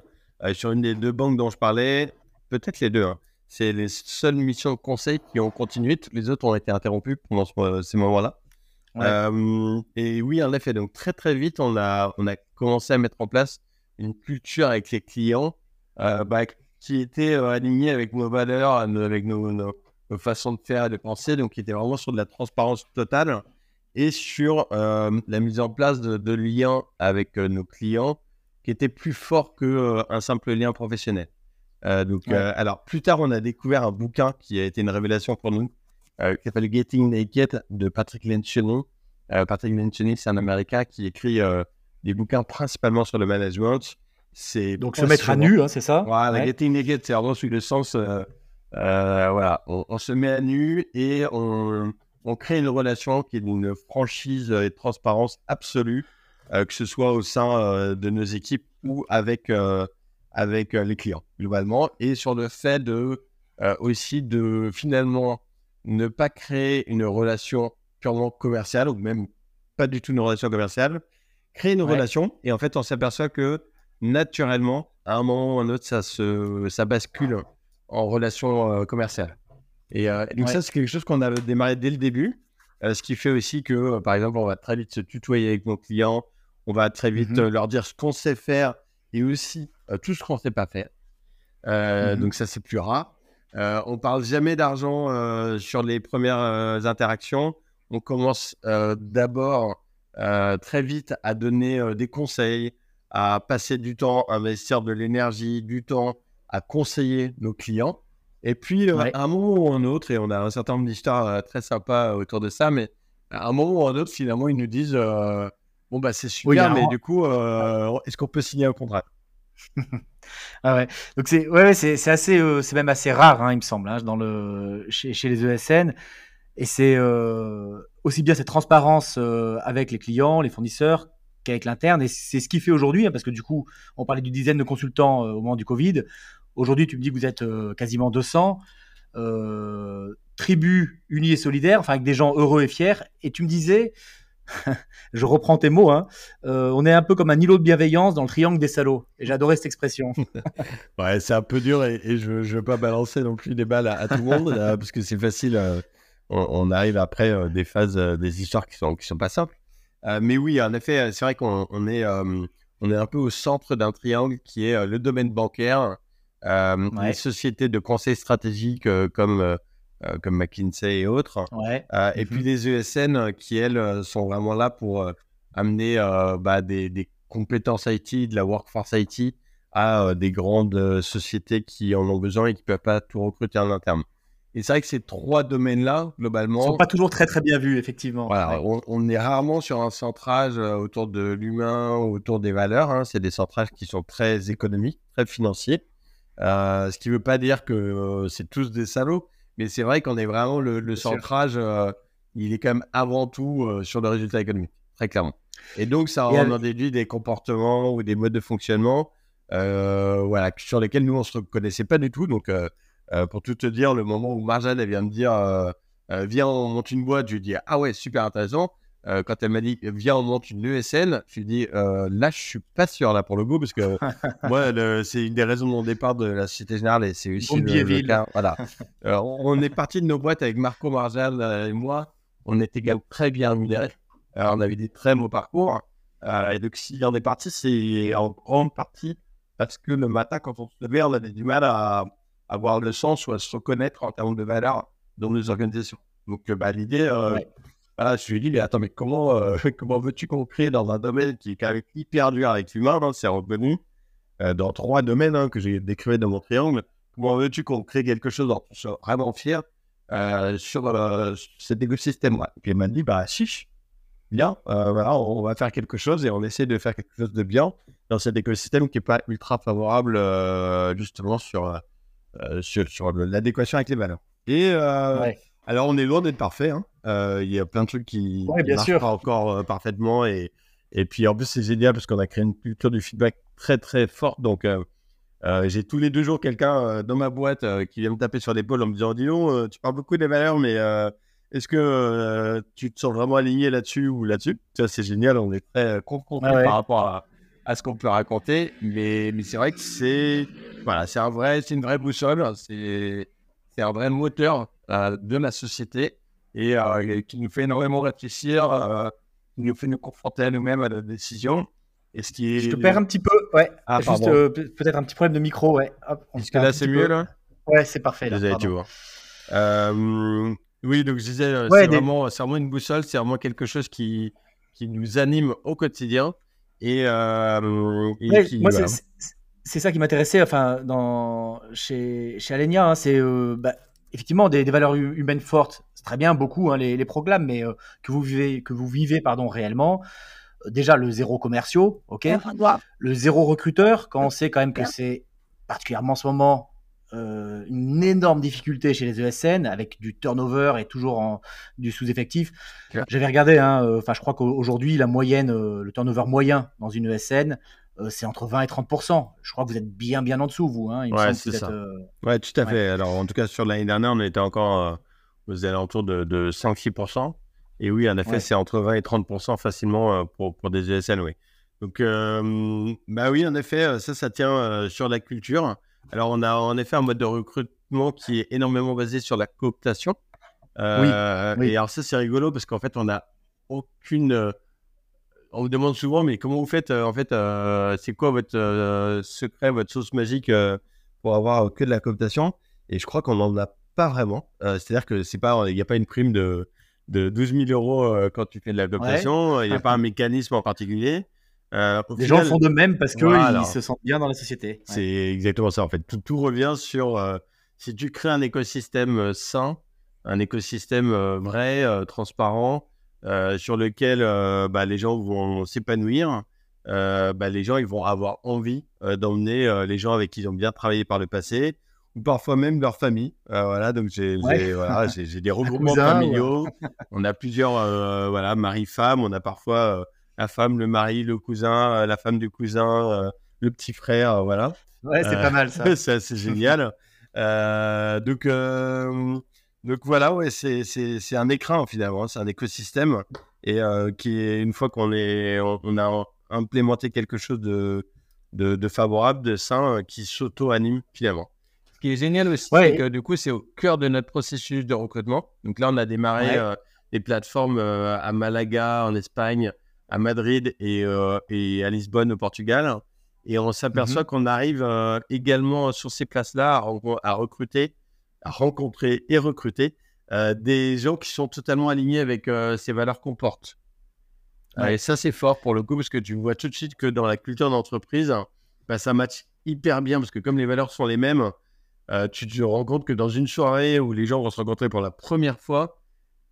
sur une des deux banques dont je parlais peut-être les deux. Hein. C'est les seules missions de conseil qui ont continué. Toutes les autres ont été interrompues pendant ces moments-là. Euh, et oui, en effet, donc très très vite, on a, on a commencé à mettre en place une culture avec les clients euh, bah, qui était euh, alignée avec nos valeurs, avec nos, nos, façons de faire et de penser, donc qui était vraiment sur de la transparence totale et sur la mise en place de, de liens avec nos clients qui étaient plus forts qu'un simple lien professionnel. Euh, donc, euh, alors, plus tard, on a découvert un bouquin qui a été une révélation pour nous, euh, qui s'appelle Getting Naked de Patrick Lencioni. Patrick Lencioni, c'est un Américain qui écrit des bouquins principalement sur le management. C'est donc se mettre à nu, hein, c'est ça? Voilà, Getting Naked, c'est vraiment sur le sens. voilà, on, se met à nu et on, on crée une relation qui est d'une franchise et de transparence absolue, que ce soit au sein de nos équipes ou avec avec euh, les clients globalement et sur le fait de euh, aussi de finalement ne pas créer une relation purement commerciale ou même pas du tout une relation commerciale, créer une relation et en fait on s'aperçoit que naturellement à un moment ou à un autre ça se ça bascule en relation euh, commerciale. Et, donc ça c'est quelque chose qu'on a démarré dès le début, ce qui fait aussi que par exemple on va très vite se tutoyer avec nos clients, on va très vite mmh leur dire ce qu'on sait faire et aussi tout ce qu'on ne sait pas faire. Euh, mmh donc ça, c'est plus rare. Euh, on parle jamais d'argent sur les premières interactions. On commence d'abord très vite à donner des conseils, à passer du temps, à investir de l'énergie, du temps à conseiller nos clients. Et puis, à un moment ou un autre, et on a un certain nombre d'histoires très sympas autour de ça, mais à un moment ou un autre, finalement, ils nous disent Bon, bah, c'est super, mais du coup, est-ce qu'on peut signer un contrat? Ah. Donc c'est ouais, c'est assez euh, c'est même assez rare hein, il me semble hein, dans le chez, les ESN et c'est euh, aussi bien cette transparence euh, avec les clients, les fournisseurs qu'avec l'interne et c'est ce qui fait aujourd'hui hein, parce que du coup on parlait du dizaine de consultants au moment du Covid. Aujourd'hui tu me dis que vous êtes quasiment 200 tribu unie et solidaire, enfin avec des gens heureux et fiers et tu me disais (laughs) je reprends tes mots, hein. euh, on est un peu comme un îlot de bienveillance dans le triangle des salauds. Et j'adorais cette expression. (laughs) ouais, c'est un peu dur et, je ne veux pas balancer non plus des balles à, tout le monde (laughs) parce que c'est facile. Euh, on, arrive après euh, des phases, des histoires qui sont, qui sont pas simples. mais oui, en effet, c'est vrai qu'on est, on est un peu au centre d'un triangle qui est le domaine bancaire, les sociétés de conseil stratégique comme euh, comme McKinsey et autres. Euh, et puis les mmh ESN euh, qui, elles, sont vraiment là pour amener bah, des, compétences IT, de la workforce IT à des grandes sociétés qui en ont besoin et qui ne peuvent pas tout recruter en interne. Et c'est vrai que ces trois domaines-là, globalement. ne sont pas toujours très très bien vus, effectivement. Voilà, on, est rarement sur un centrage autour de l'humain, autour des valeurs. Hein. C'est des centrages qui sont très économiques, très financiers. ce qui ne veut pas dire que c'est tous des salauds, mais c'est vrai qu'on est vraiment le, centrage, euh, il est quand même avant tout euh, sur le résultat économique, très clairement. Et donc, ça en déduit des comportements ou des modes de fonctionnement euh, voilà, sur lesquels nous, on ne se reconnaissait pas du tout. Donc, pour tout te dire, le moment où Marjane vient me dire Viens, on monte une boîte, je lui dis Ah ouais, super intéressant. Euh, quand elle m'a dit viens on monte une ESN, je lui ai dit euh, là je suis pas sûr là pour le goût parce que (laughs) moi c'est une des raisons de mon départ de la Société Générale et c'est aussi le, cas. Voilà. on est parti de nos boîtes avec Marco Marjal et moi, on était très bien rémunérés. on avait des très beaux parcours. Euh, et donc si on est parti, c'est en grande partie parce que le matin quand on se levait, on avait du mal à, avoir le sens ou à se reconnaître en termes de valeur dans nos organisations. Donc bah, l'idée ah, je lui ai dit, mais attends, mais comment, euh, (laughs) comment veux-tu qu'on crée dans un domaine qui est quand même hyper dur avec l'humain, hein, c'est revenu euh, dans trois domaines hein, que j'ai décrivés dans mon triangle. Comment veux-tu qu'on crée quelque chose dont on soit vraiment fier euh, sur cet écosystème-là Et puis elle m'a dit, bah, chiche, bien, voilà, on va faire quelque chose et on essaie de faire quelque chose de bien dans cet écosystème qui n'est pas ultra favorable justement sur, sur, l'adéquation avec les valeurs. Et alors, on est loin d'être parfait. Hein. Euh, il y a plein de trucs qui ne marchent pas encore euh, parfaitement. Et, et puis, en plus, c'est génial parce qu'on a créé une culture du feedback très, très forte. Donc, euh, j'ai tous les deux jours quelqu'un dans ma boîte qui vient me taper sur l'épaule en me disant Dis donc, tu parles beaucoup des valeurs, mais est-ce que tu te sens vraiment aligné là-dessus ou là-dessus? Ça, c'est génial. On est très confrontés par rapport à, à ce qu'on peut raconter. Mais, mais c'est vrai que c'est voilà, un vrai, une vraie boussole. C'est un vrai moteur de la société euh, et qui nous fait énormément réfléchir, euh, qui nous fait nous confronter à nous-mêmes à la décision. Et ce qui est... Je te perds un petit peu, ouais. Ah, Juste peut-être un petit problème de micro, ouais. Est-ce que là c'est mieux là Ouais, c'est parfait. Là, tu vois. oui, donc je disais, c'est vraiment, vraiment, une boussole, c'est vraiment quelque chose qui, qui nous anime au quotidien. Et, moi, c'est ça qui m'intéressait enfin, dans, chez, chez Alenia, hein, c'est bah, effectivement des, valeurs humaines fortes, c'est très bien, beaucoup hein, les, les, proclames, mais euh, que vous vivez, que vous vivez pardon, réellement. Euh, déjà le zéro commerciaux, ok? Le zéro recruteur, quand on sait quand même que c'est particulièrement en ce moment euh, une énorme difficulté chez les ESN avec du turnover et toujours en, du sous-effectif. J'avais regardé, hein, enfin je crois qu'aujourd'hui la moyenne, le turnover moyen dans une ESN, euh, c'est entre 20 et 30 Je crois que vous êtes bien, bien en dessous, vous. Hein, ouais, c'est ça. Euh, ouais, tout à fait. Alors, en tout cas, sur l'année dernière, on était encore euh, aux alentours de, de 5-6 Et oui, en effet, c'est entre 20 et 30% facilement pour, pour des ESN, oui. Donc, bah oui, en effet, ça, ça tient sur la culture. Alors, on a en effet un mode de recrutement qui est énormément basé sur la cooptation. oui, oui. Et alors, ça, c'est rigolo parce qu'en fait, on n'a aucune on vous demande souvent, mais comment vous faites euh, En fait, euh, c'est quoi votre euh, secret, votre sauce magique pour avoir que de la cooptation? Et je crois qu'on n'en a pas vraiment. C'est-à-dire que c'est pas, il n'y a pas une prime de, de 12 000 euros quand tu fais de la cooptation. Il n'y a pas un mécanisme en particulier. Les gens font de même parce qu'ils se sentent bien dans la société. C'est exactement ça. En fait, tout, tout revient sur si tu crées un écosystème sain, un écosystème vrai, transparent, sur lequel bah, les gens vont s'épanouir, bah, les gens ils vont avoir envie d'emmener les gens avec qui ils ont bien travaillé par le passé, ou parfois même leur famille. voilà, donc j'ai voilà, (laughs) des regroupements familiaux. on a plusieurs voilà, mari-femme, on a parfois la femme, le mari, le cousin, la femme du cousin, le petit frère, voilà. Ouais, c'est pas mal ça. (laughs) c'est génial. donc, donc voilà, ouais, c'est un écran finalement, c'est un écosystème et qui est une fois qu'on est, on, a implémenté quelque chose de, de, favorable, de sain, qui s'auto-anime finalement. Ce qui est génial aussi, c'est que du coup, c'est au cœur de notre processus de recrutement. Donc là, on a démarré des plateformes à Malaga en Espagne, à Madrid et, et à Lisbonne au Portugal. Et on s'aperçoit mmh qu'on arrive également sur ces places-là à, recruter, à rencontrer et recruter des gens qui sont totalement alignés avec ces valeurs qu'on porte. Et ça, c'est fort pour le coup, parce que tu vois tout de suite que dans la culture d'entreprise, bah, ça match hyper bien, parce que comme les valeurs sont les mêmes, tu te rends compte que dans une soirée où les gens vont se rencontrer pour la première fois,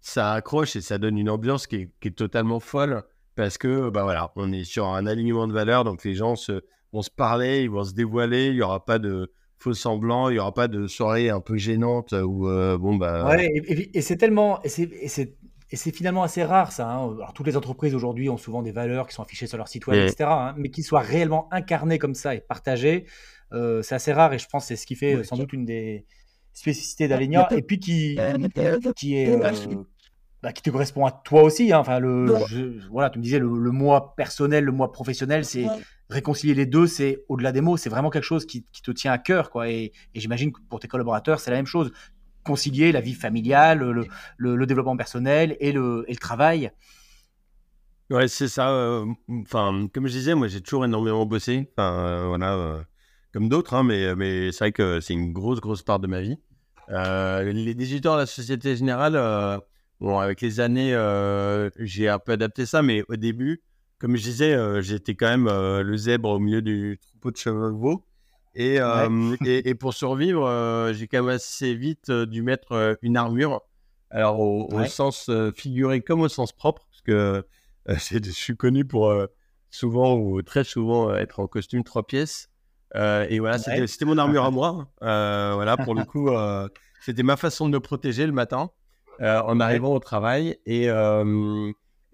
ça accroche et ça donne une ambiance qui est, qui est totalement folle, parce que bah voilà, on est sur un alignement de valeurs, donc les gens se, vont se parler, ils vont se dévoiler, il n'y aura pas de faux semblants, il n'y aura pas de soirée un peu gênante où, euh, bon, bah. Ouais, et, c'est tellement. Et c'est finalement assez rare ça. Hein. Alors, toutes les entreprises aujourd'hui ont souvent des valeurs qui sont affichées sur leur site web, etc. Hein, mais qui soient réellement incarnées comme ça et partagées, euh, c'est assez rare et je pense que c'est ce qui fait sans doute une des spécificités d'Alenia et puis qui, qui est. Euh, bah, qui te correspond à toi aussi. Hein. Enfin, le, voilà, tu me disais le, le, moi personnel, le moi professionnel, c'est réconcilier les deux, c'est au-delà des mots, c'est vraiment quelque chose qui, te tient à cœur. Quoi. Et, j'imagine que pour tes collaborateurs, c'est la même chose. Concilier la vie familiale, le, développement personnel et le, travail. Ouais, c'est ça. Euh, enfin, comme je disais, moi, j'ai toujours énormément bossé. Euh, voilà, euh, comme d'autres, hein, mais, mais c'est vrai que c'est une grosse, grosse part de ma vie. les 18 ans la Société Générale, bon, avec les années, j'ai un peu adapté ça, mais au début, comme je disais, euh, j'étais quand même euh, le zèbre au milieu du troupeau de chevaux. Et, euh, (laughs) et, et, pour survivre, j'ai quand même assez vite dû mettre une armure. Alors, au, sens figuré comme au sens propre, parce que (laughs) je suis connu pour souvent ou très souvent être en costume trois pièces. et voilà, c'était mon armure à moi. (laughs) voilà, pour le coup, c'était ma façon de me protéger le matin en arrivant au travail. Et.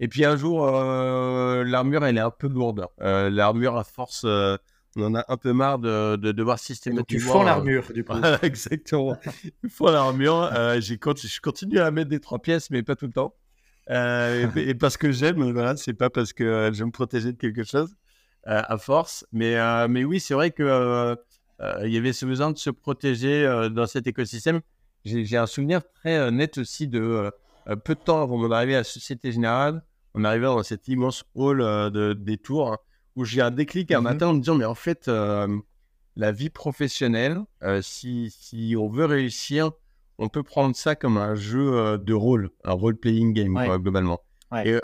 Et puis un jour, euh, l'armure, elle est un peu lourde. Euh, l'armure, à force, euh, on en a un peu marre de, de devoir systématiquement. Tu fends l'armure, du coup. (laughs) Exactement. Tu fends l'armure. j'ai je continue à mettre des trois pièces, mais pas tout le temps. et, parce que j'aime, voilà, c'est pas parce que je me protéger de quelque chose à force. Mais, mais oui, c'est vrai que il y avait ce besoin de se protéger dans cet écosystème. J'ai un souvenir très net aussi de peu de temps avant mon arrivée à la Société Générale, on arrivait dans cet immense hall euh, de, des tours hein, où j'ai un déclic un mmh matin en me disant mais en fait euh, la vie professionnelle, si, si, on veut réussir, on peut prendre ça comme un jeu de rôle, un role-playing game globalement. Et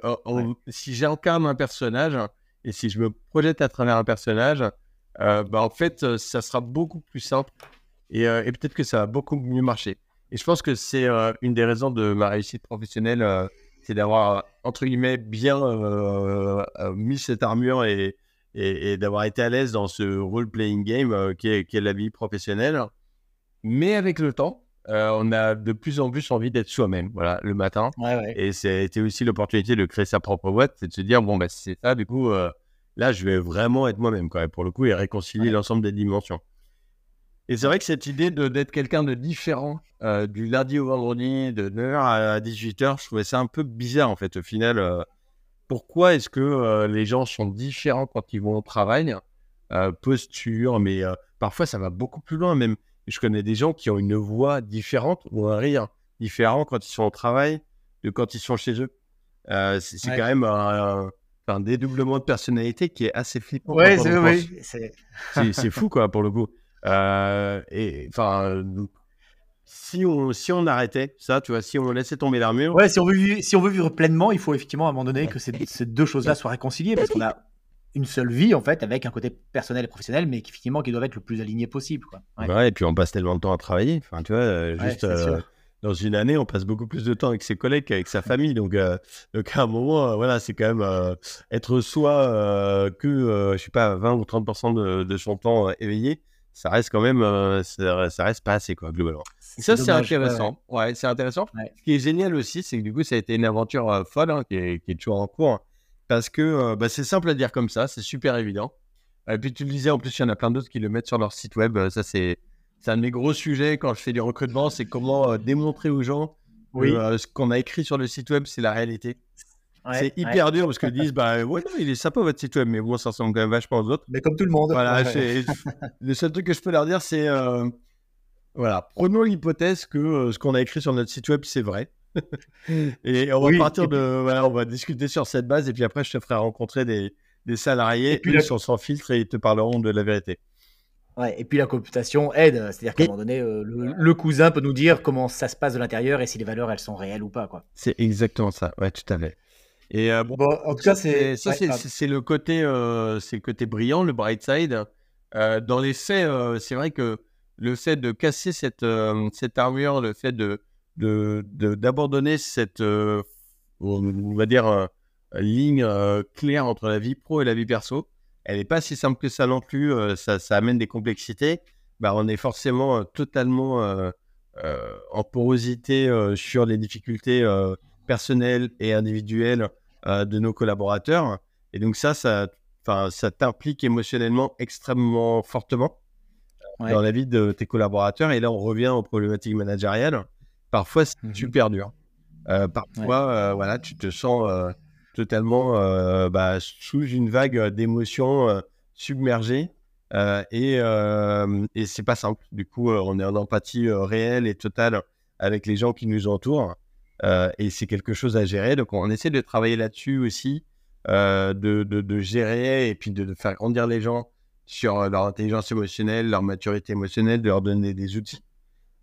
si j'incarne un personnage et si je me projette à travers un personnage, bah, en fait ça sera beaucoup plus simple et, et peut-être que ça va beaucoup mieux marcher. Et je pense que c'est euh, une des raisons de ma réussite professionnelle, euh, c'est d'avoir, entre guillemets, bien euh, mis cette armure et, et, d'avoir été à l'aise dans ce role-playing game qui est, qui, est, la vie professionnelle. Mais avec le temps, on a de plus en plus envie d'être soi-même, voilà, le matin. Et c'était aussi l'opportunité de créer sa propre boîte, c'est de se dire, bon, bah, c'est ça, du coup, là, je vais vraiment être moi-même, quand même, pour le coup, et réconcilier l'ensemble des dimensions. Et c'est vrai que cette idée d'être quelqu'un de différent euh, du lundi au vendredi, de 9h à 18h, je trouvais ça un peu bizarre en fait. Au final, euh, pourquoi est-ce que euh, les gens sont différents quand ils vont au travail Posture, mais parfois ça va beaucoup plus loin même. Je connais des gens qui ont une voix différente ou un rire différent quand ils sont au travail de quand ils sont chez eux. c'est quand même un, dédoublement de personnalité qui est assez flippant. Ouais, c'est fou quoi pour le coup. Euh, et enfin, si on, si on arrêtait ça, tu vois, si on laissait tomber l'armure. Ouais, si on, veut vivre, si on veut vivre pleinement, il faut effectivement à un moment donné que ces, ces deux choses-là soient réconciliées parce qu'on a une seule vie en fait, avec un côté personnel et professionnel, mais qui finalement qui doivent être le plus aligné possible. Quoi. Ouais. et puis on passe tellement de temps à travailler. Enfin, tu vois, euh, juste euh, dans une année, on passe beaucoup plus de temps avec ses collègues qu'avec sa famille. Donc, euh, donc à un moment, voilà, c'est quand même être soi que, je sais pas, 20 ou 30% de, de, son temps éveillé. Ça reste quand même, ça, reste pas assez, quoi, globalement. Ça, c'est intéressant. Ouais, c'est intéressant. Ce qui est génial aussi, c'est que du coup, ça a été une aventure folle, hein, qui, est, qui, est, toujours en cours parce que euh, bah, c'est simple à dire comme ça, c'est super évident. Et puis tu le disais, en plus, il y en a plein d'autres qui le mettent sur leur site web. Euh, ça, c'est un de mes gros sujets quand je fais du recrutement, c'est comment euh, démontrer aux gens que ce qu'on a écrit sur le site web, c'est la réalité. C'est hyper dur parce qu'ils disent, bah ouais, non, il est sympa votre site web, mais bon, ça ressemble quand même vachement aux autres. Mais comme tout le monde. Voilà, le seul truc que je peux leur dire, c'est, voilà, prenons l'hypothèse que ce qu'on a écrit sur notre site web, c'est vrai. (laughs) et on va partir de. Voilà, on va discuter sur cette base et puis après, je te ferai rencontrer des, des salariés et puis ils sont sans filtre et ils te parleront de la vérité. Ouais, et puis la computation aide, c'est-à-dire qu'à un moment donné, euh, le, cousin peut nous dire comment ça se passe de l'intérieur et si les valeurs elles sont réelles ou pas. quoi. C'est exactement ça, ouais, tout à fait. Et euh, bon, en tout cas, c'est ça, c'est le côté, euh, c'est le côté brillant, le bright side. dans les faits, c'est vrai que le fait de casser cette, cette armure, le fait de d'abandonner cette, on va dire, ligne claire entre la vie pro et la vie perso. Elle n'est pas si simple que ça non plus, ça, ça, amène des complexités. Bah, on est forcément totalement en porosité sur les difficultés personnelles et individuelles de nos collaborateurs. Et donc ça, ça, ça t'implique émotionnellement extrêmement fortement dans la vie de tes collaborateurs. Et là, on revient aux problématiques managériales. Parfois, c'est mmh super dur. Euh, parfois, euh, voilà, tu te sens euh, totalement bah, sous une vague d'émotions submergées. et, et c'est pas simple. Du coup, on est en empathie réelle et totale avec les gens qui nous entourent. Et c'est quelque chose à gérer. Donc, on essaie de travailler là-dessus aussi, de, de, gérer et puis de, faire grandir les gens sur leur intelligence émotionnelle, leur maturité émotionnelle, de leur donner des outils.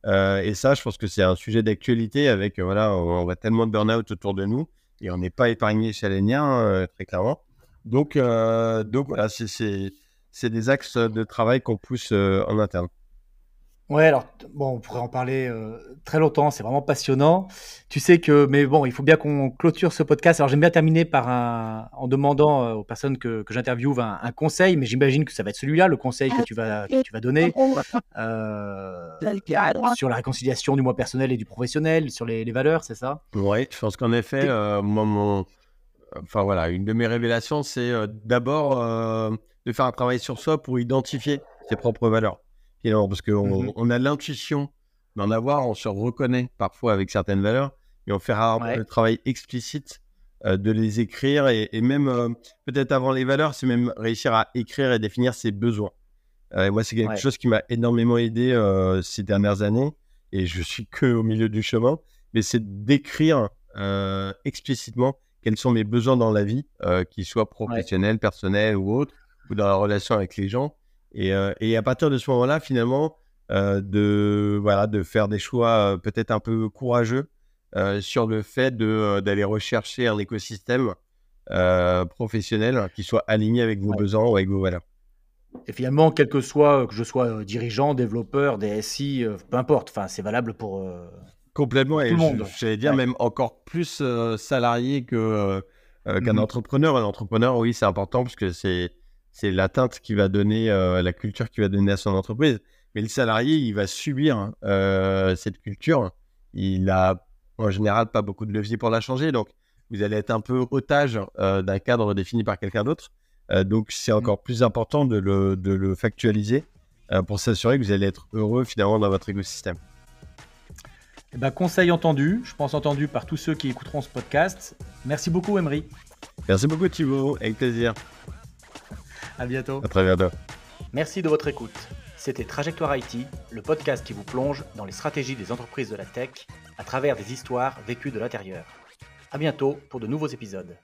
Euh, et ça, je pense que c'est un sujet d'actualité avec, euh, voilà, on, voit tellement de burn-out autour de nous et on n'est pas épargné chez Alenia, hein, très clairement. Donc, euh, donc voilà, c'est des axes de travail qu'on pousse en interne. Ouais, alors bon, on pourrait en parler euh, très longtemps, c'est vraiment passionnant. Tu sais que, mais bon, il faut bien qu'on clôture ce podcast. Alors j'aime bien terminer par un, en demandant euh, aux personnes que, que j'interviewe un, un, conseil, mais j'imagine que ça va être celui-là, le conseil que tu vas, que tu vas donner euh, sur la réconciliation du moi personnel et du professionnel, sur les, les valeurs, c'est ça? Oui, je pense qu'en effet, euh, mon, enfin voilà, une de mes révélations, c'est d'abord de faire un travail sur soi pour identifier ses propres valeurs parce qu'on mmh on a l'intuition d'en avoir, on se reconnaît parfois avec certaines valeurs, mais on fait rarement le travail explicite euh, de les écrire et, même euh, peut-être avant les valeurs, c'est même réussir à écrire et définir ses besoins. Euh, moi, c'est quelque chose qui m'a énormément aidé ces dernières années et je suis que au milieu du chemin, mais c'est d'écrire explicitement quels sont mes besoins dans la vie, qu'ils soient professionnels, personnels ou autres, ou dans la relation avec les gens. Euh, et, à partir de ce moment-là, finalement, euh, de, voilà, de faire des choix euh, peut-être un peu courageux sur le fait d'aller rechercher un écosystème professionnel qui soit aligné avec vos besoins ou avec vos valeurs. Et finalement, quel que soit, que je sois dirigeant, développeur, DSI, peu importe, enfin, c'est valable pour, Complètement, tout le monde. J'allais dire même encore plus salarié que, qu'un mmh entrepreneur. Un entrepreneur, oui, c'est important parce que c'est c'est l'atteinte qui va donner, euh, la culture qui va donner à son entreprise. Mais le salarié, il va subir euh, cette culture. Il a en général pas beaucoup de levier pour la changer. Donc, vous allez être un peu otage euh, d'un cadre défini par quelqu'un d'autre. donc, c'est mmh. encore plus important de le, de le factualiser pour s'assurer que vous allez être heureux finalement dans votre écosystème. Eh ben, conseil entendu, je pense entendu par tous ceux qui écouteront ce podcast. Merci beaucoup, Emery. Merci beaucoup, Thibaut. Avec plaisir. À bientôt. À très bientôt. Merci de votre écoute. C'était Trajectoire IT, le podcast qui vous plonge dans les stratégies des entreprises de la tech à travers des histoires vécues de l'intérieur. À bientôt pour de nouveaux épisodes.